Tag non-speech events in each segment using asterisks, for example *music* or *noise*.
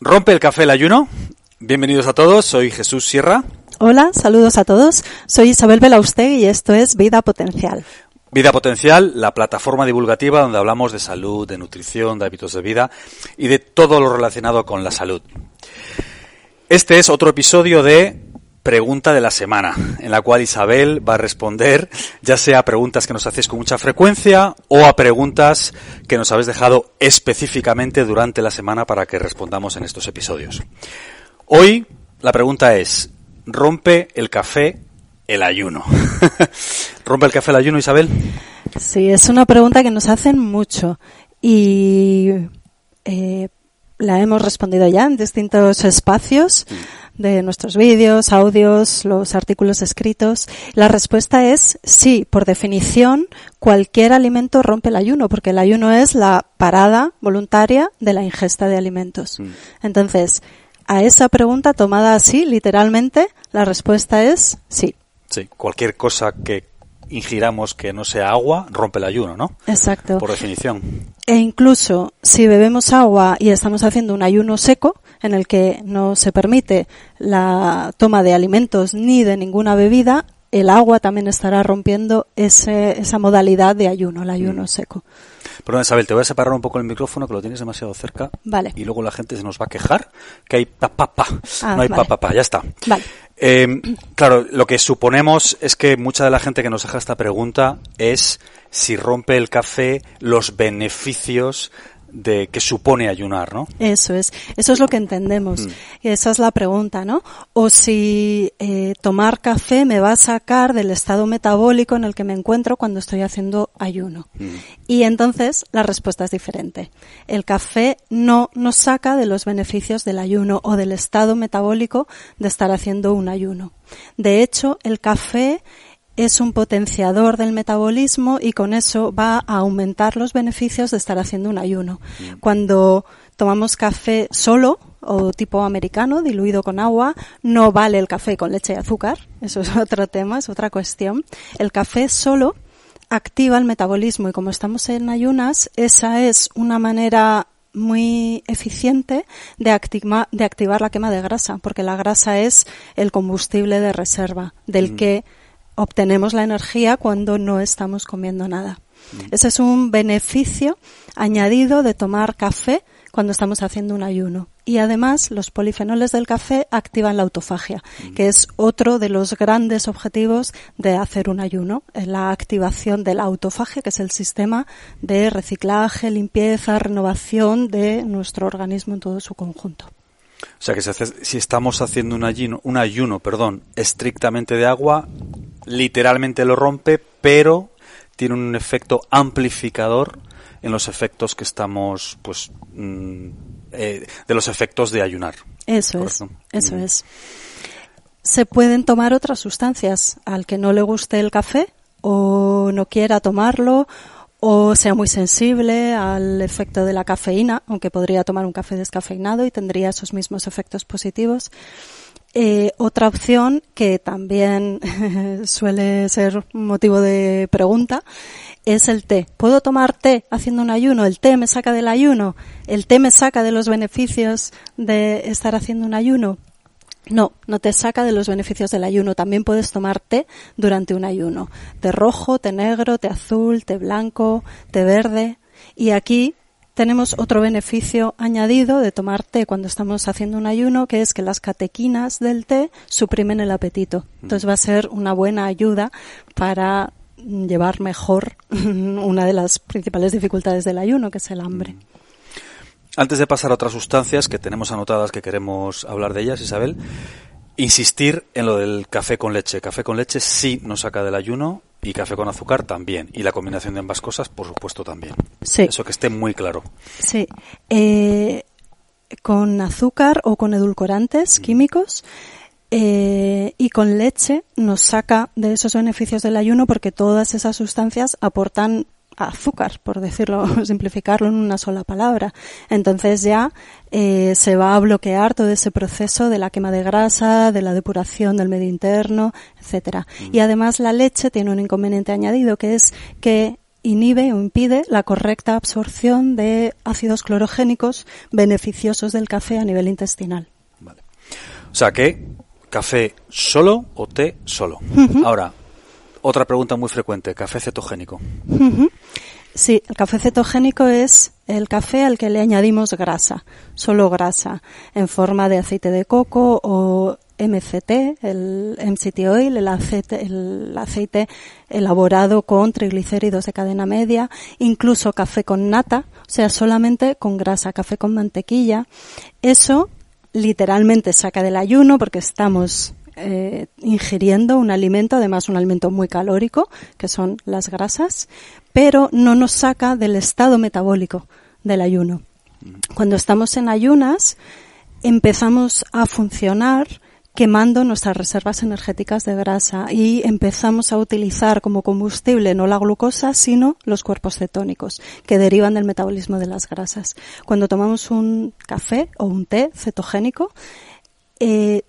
¿Rompe el café el ayuno? Bienvenidos a todos, soy Jesús Sierra. Hola, saludos a todos. Soy Isabel Belaustegui y esto es Vida Potencial. Vida Potencial, la plataforma divulgativa donde hablamos de salud, de nutrición, de hábitos de vida y de todo lo relacionado con la salud. Este es otro episodio de Pregunta de la Semana, en la cual Isabel va a responder ya sea a preguntas que nos hacéis con mucha frecuencia o a preguntas que nos habéis dejado específicamente durante la semana para que respondamos en estos episodios. Hoy la pregunta es, ¿rompe el café el ayuno? *laughs* ¿Rompe el café el ayuno, Isabel? Sí, es una pregunta que nos hacen mucho y eh, la hemos respondido ya en distintos espacios de nuestros vídeos, audios, los artículos escritos. La respuesta es sí, por definición, cualquier alimento rompe el ayuno, porque el ayuno es la parada voluntaria de la ingesta de alimentos. Mm. Entonces, a esa pregunta tomada así, literalmente, la respuesta es sí. Sí, cualquier cosa que ingiramos que no sea agua rompe el ayuno, ¿no? Exacto. Por definición. E incluso si bebemos agua y estamos haciendo un ayuno seco, en el que no se permite la toma de alimentos ni de ninguna bebida, el agua también estará rompiendo ese, esa modalidad de ayuno, el ayuno Mm. seco. Perdón, Isabel, te voy a separar un poco el micrófono que lo tienes demasiado cerca. Vale. Y luego la gente se nos va a quejar que hay pa pa pa. Ah, no hay vale. pa pa pa, ya está. Vale. Eh, claro, lo que suponemos es que mucha de la gente que nos deja esta pregunta es si rompe el café los beneficios de que supone ayunar, ¿no? Eso es, eso es lo que entendemos. Mm. Esa es la pregunta, ¿no? O si eh, tomar café me va a sacar del estado metabólico en el que me encuentro cuando estoy haciendo ayuno. Mm. Y entonces la respuesta es diferente. El café no nos saca de los beneficios del ayuno o del estado metabólico de estar haciendo un ayuno. De hecho, el café es un potenciador del metabolismo y con eso va a aumentar los beneficios de estar haciendo un ayuno. Cuando tomamos café solo o tipo americano, diluido con agua, no vale el café con leche y azúcar. Eso es *laughs* otro tema, es otra cuestión. El café solo activa el metabolismo y como estamos en ayunas, esa es una manera muy eficiente de, activar la quema de grasa, porque la grasa es el combustible de reserva del que obtenemos la energía cuando no estamos comiendo nada. Ese es un beneficio añadido de tomar café cuando estamos haciendo un ayuno. Y además, los polifenoles del café activan la autofagia, que es otro de los grandes objetivos de hacer un ayuno, es la activación de la autofagia, que es el sistema de reciclaje, limpieza, renovación de nuestro organismo en todo su conjunto. O sea que si estamos haciendo un ayuno, un ayuno, perdón, estrictamente de agua, literalmente lo rompe, pero tiene un efecto amplificador en los efectos que estamos, pues, mm, eh, de los efectos de ayunar. Eso es, eso Mm. es. Se pueden tomar otras sustancias al que no le guste el café o no quiera tomarlo o sea muy sensible al efecto de la cafeína, aunque podría tomar un café descafeinado y tendría esos mismos efectos positivos. Eh, otra opción que también *laughs* suele ser motivo de pregunta es el té. ¿Puedo tomar té haciendo un ayuno? ¿El té me saca del ayuno? ¿El té me saca de los beneficios de estar haciendo un ayuno? No, no te saca de los beneficios del ayuno. También puedes tomar té durante un ayuno. Té rojo, té negro, té azul, té blanco, té verde. Y aquí tenemos otro beneficio añadido de tomar té cuando estamos haciendo un ayuno, que es que las catequinas del té suprimen el apetito. Entonces va a ser una buena ayuda para llevar mejor *laughs* una de las principales dificultades del ayuno, que es el hambre. Antes de pasar a otras sustancias que tenemos anotadas que queremos hablar de ellas, Isabel, insistir en lo del café con leche. Café con leche sí nos saca del ayuno y café con azúcar también. Y la combinación de ambas cosas, por supuesto, también. Sí. Eso que esté muy claro. Sí. Eh, con azúcar o con edulcorantes químicos eh, y con leche nos saca de esos beneficios del ayuno porque todas esas sustancias aportan azúcar, por decirlo, *laughs* simplificarlo en una sola palabra. Entonces ya eh, se va a bloquear todo ese proceso de la quema de grasa, de la depuración del medio interno, etcétera. Y además la leche tiene un inconveniente añadido que es que inhibe o impide la correcta absorción de ácidos clorogénicos beneficiosos del café a nivel intestinal. Vale. O sea que café solo o té solo. Ahora, otra pregunta muy frecuente, café cetogénico. Sí, el café cetogénico es el café al que le añadimos grasa, solo grasa, en forma de aceite de coco o MCT, el MCT oil, el aceite, el aceite elaborado con triglicéridos de cadena media, incluso café con nata, o sea, solamente con grasa, café con mantequilla. Eso literalmente saca del ayuno porque estamos eh, ingiriendo un alimento, además un alimento muy calórico, que son las grasas, pero no nos saca del estado metabólico del ayuno. Cuando estamos en ayunas, empezamos a funcionar quemando nuestras reservas energéticas de grasa y empezamos a utilizar como combustible no la glucosa, sino los cuerpos cetónicos que derivan del metabolismo de las grasas. Cuando tomamos un café o un té cetogénico, eh,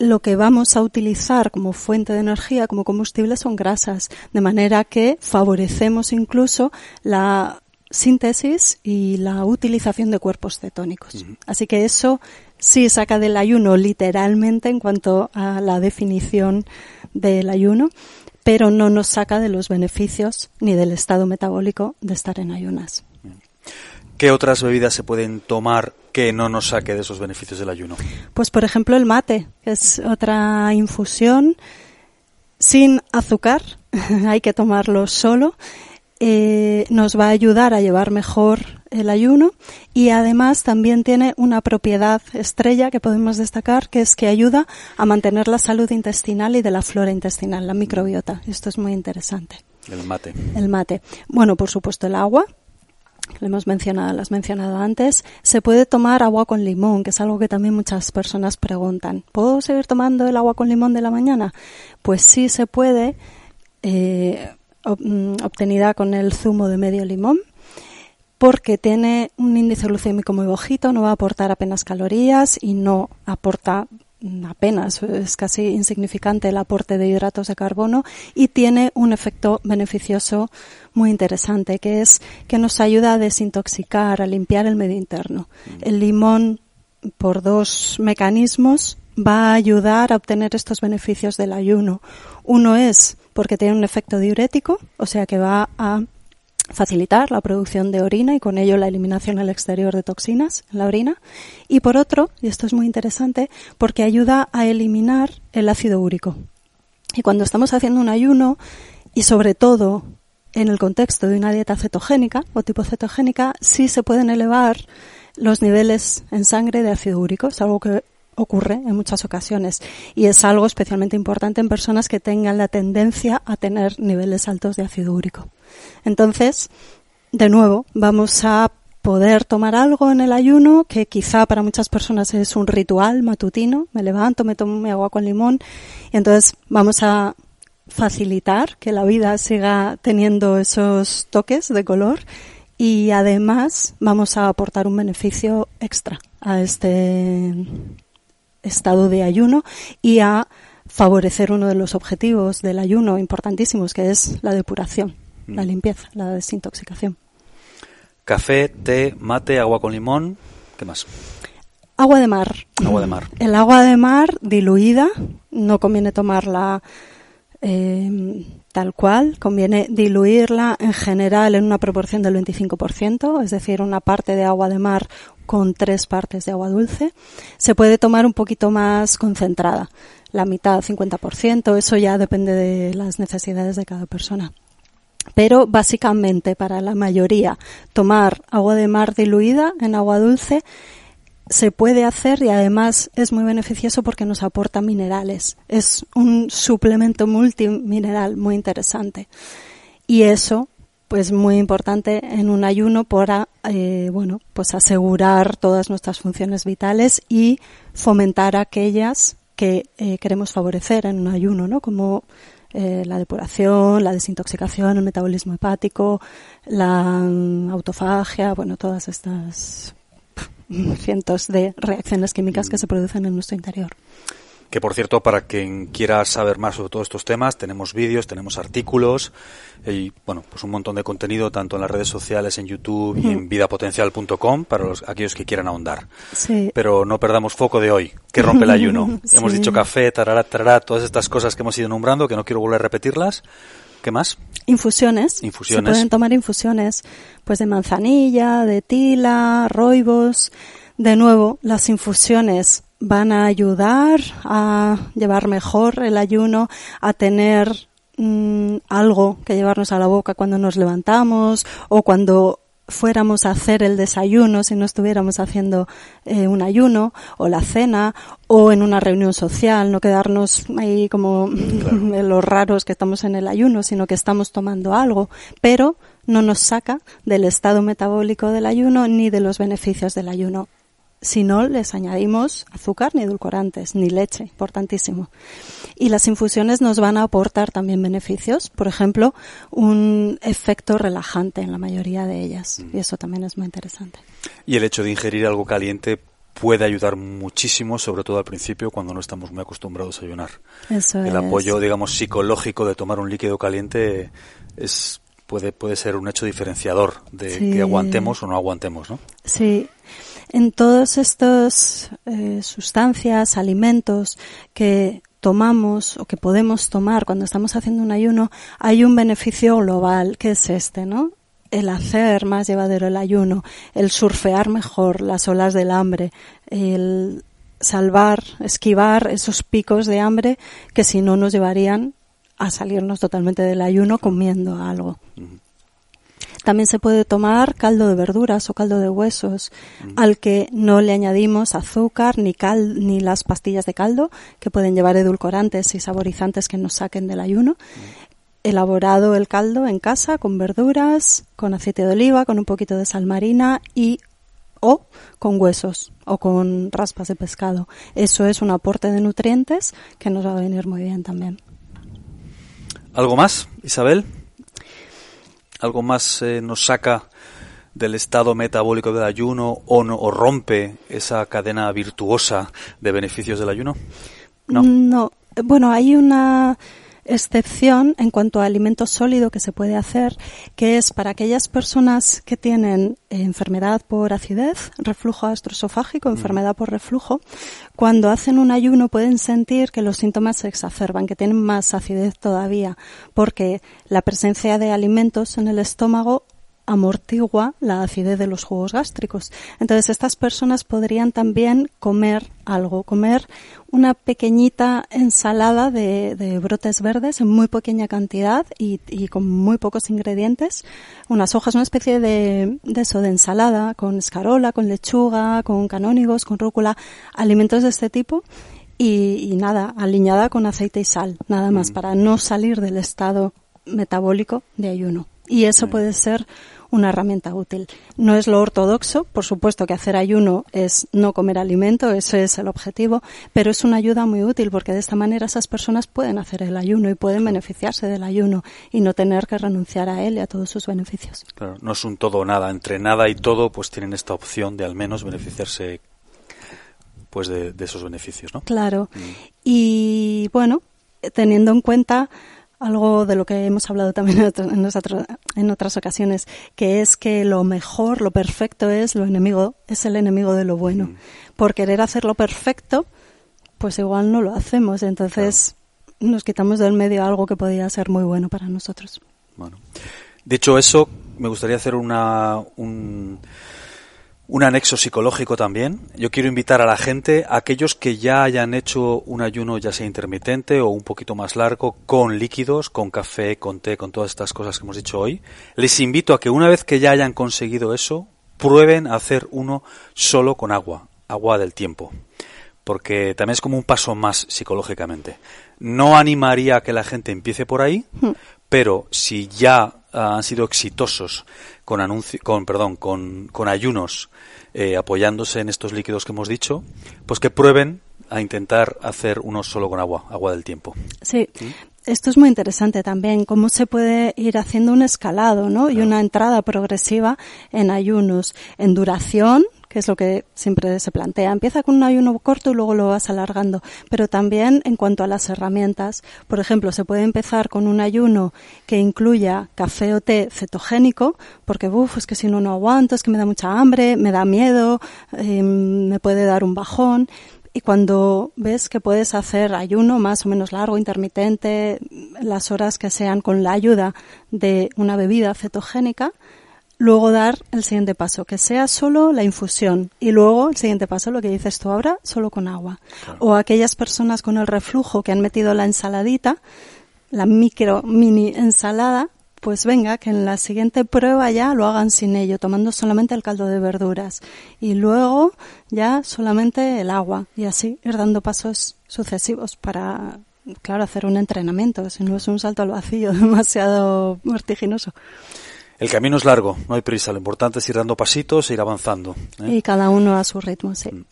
lo que vamos a utilizar como fuente de energía, como combustible, son grasas, de manera que favorecemos incluso la síntesis y la utilización de cuerpos cetónicos. Así que eso sí saca del ayuno literalmente en cuanto a la definición del ayuno, pero no nos saca de los beneficios ni del estado metabólico de estar en ayunas. ¿Qué otras bebidas se pueden tomar que no nos saque de esos beneficios del ayuno? Pues por ejemplo el mate, que es otra infusión sin azúcar, *laughs* hay que tomarlo solo eh, nos va a ayudar a llevar mejor el ayuno y además también tiene una propiedad estrella que podemos destacar que es que ayuda a mantener la salud intestinal y de la flora intestinal, la microbiota. Esto es muy interesante. El mate. El mate. Bueno, por supuesto el agua. Lo hemos mencionado, lo has mencionado antes. Se puede tomar agua con limón, que es algo que también muchas personas preguntan. ¿Puedo seguir tomando el agua con limón de la mañana? Pues sí se puede. Eh, Mm, obtenida con el zumo de medio limón porque tiene un índice glucémico muy bajito, no va a aportar apenas calorías y no aporta apenas, es casi insignificante el aporte de hidratos de carbono y tiene un efecto beneficioso muy interesante, que es que nos ayuda a desintoxicar, a limpiar el medio interno. El limón, por dos mecanismos, va a ayudar a obtener estos beneficios del ayuno. Uno es porque tiene un efecto diurético, o sea que va a facilitar la producción de orina y con ello la eliminación al exterior de toxinas en la orina. Y por otro, y esto es muy interesante, porque ayuda a eliminar el ácido úrico. Y cuando estamos haciendo un ayuno, y sobre todo en el contexto de una dieta cetogénica o tipo cetogénica, sí se pueden elevar los niveles en sangre de ácido úrico. Es algo que ocurre en muchas ocasiones y es algo especialmente importante en personas que tengan la tendencia a tener niveles altos de ácido úrico. Entonces, de nuevo, vamos a poder tomar algo en el ayuno que quizá para muchas personas es un ritual matutino. Me levanto, me tomo mi agua con limón y entonces vamos a facilitar que la vida siga teniendo esos toques de color y además vamos a aportar un beneficio extra a este estado de ayuno y a favorecer uno de los objetivos del ayuno importantísimos, que es la depuración, la mm. limpieza, la desintoxicación. Café, té, mate, agua con limón, ¿qué más? Agua de mar. Agua de mar. El agua de mar diluida, no conviene tomarla eh, tal cual, conviene diluirla en general en una proporción del 25%, es decir, una parte de agua de mar con tres partes de agua dulce. Se puede tomar un poquito más concentrada, la mitad, 50%, eso ya depende de las necesidades de cada persona. Pero básicamente para la mayoría tomar agua de mar diluida en agua dulce se puede hacer y además es muy beneficioso porque nos aporta minerales. Es un suplemento multimineral muy interesante. Y eso pues muy importante en un ayuno para eh, bueno pues asegurar todas nuestras funciones vitales y fomentar aquellas que eh, queremos favorecer en un ayuno no como eh, la depuración, la desintoxicación, el metabolismo hepático, la mm, autofagia, bueno, todas estas cientos de reacciones químicas que se producen en nuestro interior. Que por cierto, para quien quiera saber más sobre todos estos temas, tenemos vídeos, tenemos artículos y bueno, pues un montón de contenido tanto en las redes sociales, en YouTube y en vidapotencial.com para los, aquellos que quieran ahondar. Sí. Pero no perdamos foco de hoy, que rompe el ayuno. *laughs* Sí. Hemos dicho café, tarará, tarará, todas estas cosas que hemos ido nombrando, que no quiero volver a repetirlas. ¿Qué más? Infusiones. Infusiones. Se pueden tomar infusiones, pues de manzanilla, de tila, roibos. De nuevo, las infusiones van a ayudar a llevar mejor el ayuno, a tener mmm, algo que llevarnos a la boca cuando nos levantamos o cuando fuéramos a hacer el desayuno si no estuviéramos haciendo eh, un ayuno o la cena o en una reunión social, no quedarnos ahí como claro. los raros que estamos en el ayuno, sino que estamos tomando algo, pero no nos saca del estado metabólico del ayuno ni de los beneficios del ayuno. Si no les añadimos azúcar ni edulcorantes, ni leche, importantísimo. Y las infusiones nos van a aportar también beneficios, por ejemplo, un efecto relajante en la mayoría de ellas. Y eso también es muy interesante. Y el hecho de ingerir algo caliente puede ayudar muchísimo, sobre todo al principio, cuando no estamos muy acostumbrados a ayunar. Eso el es. apoyo, digamos, psicológico de tomar un líquido caliente es puede puede ser un hecho diferenciador de Sí. que aguantemos o no aguantemos, ¿no? Sí. En todos estos eh, sustancias, alimentos que tomamos o que podemos tomar cuando estamos haciendo un ayuno, hay un beneficio global, que es este, ¿no? El hacer más llevadero el ayuno, el surfear mejor las olas del hambre, el salvar, esquivar esos picos de hambre que si no nos llevarían a salirnos totalmente del ayuno comiendo algo. También se puede tomar caldo de verduras o caldo de huesos, al que no le añadimos azúcar ni cal ni las pastillas de caldo que pueden llevar edulcorantes y saborizantes que nos saquen del ayuno. Elaborado el caldo en casa con verduras, con aceite de oliva, con un poquito de sal marina y o con huesos o con raspas de pescado. Eso es un aporte de nutrientes que nos va a venir muy bien también. ¿Algo más, Isabel? ¿Algo más eh, nos saca del estado metabólico del ayuno o, no, o rompe esa cadena virtuosa de beneficios del ayuno? No. No. Bueno, hay una excepción en cuanto a alimento sólido que se puede hacer, que es para aquellas personas que tienen eh, enfermedad por acidez, reflujo gastroesofágico, enfermedad por reflujo, cuando hacen un ayuno pueden sentir que los síntomas se exacerban, que tienen más acidez todavía, porque la presencia de alimentos en el estómago amortigua la acidez de los jugos gástricos. Entonces estas personas podrían también comer algo, comer una pequeñita ensalada de, de brotes verdes en muy pequeña cantidad y, y, con muy pocos ingredientes, unas hojas, una especie de, de eso, de ensalada con escarola, con lechuga, con canónigos, con rúcula, alimentos de este tipo y, y nada, aliñada con aceite y sal, nada más, mm. para no salir del estado metabólico de ayuno. Y eso mm. puede ser una herramienta útil. No es lo ortodoxo, por supuesto que hacer ayuno es no comer alimento, ese es el objetivo, pero es una ayuda muy útil porque de esta manera esas personas pueden hacer el ayuno y pueden beneficiarse del ayuno y no tener que renunciar a él y a todos sus beneficios. Claro, no es un todo o nada, entre nada y todo pues tienen esta opción de al menos beneficiarse pues de, de esos beneficios, ¿no? Claro. Mm. Y bueno, teniendo en cuenta algo de lo que hemos hablado también en, nosotros, en otras ocasiones, que es que lo mejor, lo perfecto es lo enemigo, es el enemigo de lo bueno. Mm. Por querer hacerlo perfecto, pues igual no lo hacemos. Entonces claro. nos quitamos del medio algo que podría ser muy bueno para nosotros. Bueno, dicho eso, me gustaría hacer una un, un anexo psicológico también. Yo quiero invitar a la gente, a aquellos que ya hayan hecho un ayuno ya sea intermitente o un poquito más largo, con líquidos, con café, con té, con todas estas cosas que hemos dicho hoy, les invito a que una vez que ya hayan conseguido eso, prueben a hacer uno solo con agua, agua del tiempo. Porque también es como un paso más psicológicamente. No animaría a que la gente empiece por ahí, hmm. pero si ya han sido exitosos con anuncio, con perdón, con, con ayunos eh, apoyándose en estos líquidos que hemos dicho, pues que prueben a intentar hacer uno solo con agua, agua del tiempo. Sí. ¿Sí? Esto es muy interesante también, cómo se puede ir haciendo un escalado, ¿no? Claro. Y una entrada progresiva en ayunos, en duración, que es lo que siempre se plantea. Empieza con un ayuno corto y luego lo vas alargando. Pero también en cuanto a las herramientas, por ejemplo, se puede empezar con un ayuno que incluya café o té cetogénico, porque uff, es que si no no aguanto, es que me da mucha hambre, me da miedo, em, me puede dar un bajón. Y cuando ves que puedes hacer ayuno más o menos largo, intermitente, las horas que sean con la ayuda de una bebida cetogénica, luego dar el siguiente paso, que sea solo la infusión. Y luego el siguiente paso, lo que dices tú ahora, solo con agua. O aquellas personas con el reflujo que han metido la ensaladita, la micro mini ensalada, pues venga, que en la siguiente prueba ya lo hagan sin ello, tomando solamente el caldo de verduras. Y luego ya solamente el agua. Y así ir dando pasos sucesivos para, claro, hacer un entrenamiento, si no es un salto al vacío *laughs* demasiado vertiginoso. El camino es largo, no hay prisa. Lo importante es ir dando pasitos e ir avanzando. ¿eh? Y cada uno a su ritmo, sí. Mm.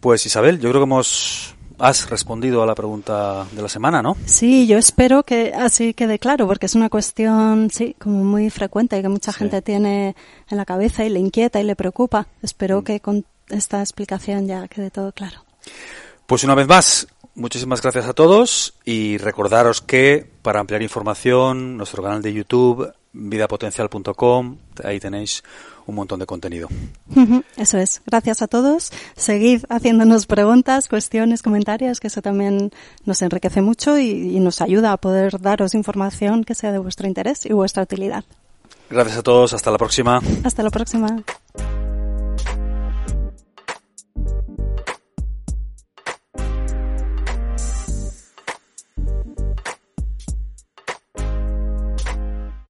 Pues Isabel, yo creo que hemos has respondido a la pregunta de la semana, ¿no? Sí, yo espero que así quede claro, porque es una cuestión, sí, como muy frecuente y que mucha gente tiene en la cabeza y le inquieta y le preocupa. Espero mm. que con esta explicación ya quede todo claro. Pues una vez más, muchísimas gracias a todos y recordaros que para ampliar información, nuestro canal de YouTube, vidapotencial.com, ahí tenéis un montón de contenido. *laughs* Eso es. Gracias a todos. Seguid haciéndonos preguntas, cuestiones, comentarios, que eso también nos enriquece mucho y, y nos ayuda a poder daros información que sea de vuestro interés y vuestra utilidad. Gracias a todos. Hasta la próxima. Hasta la próxima.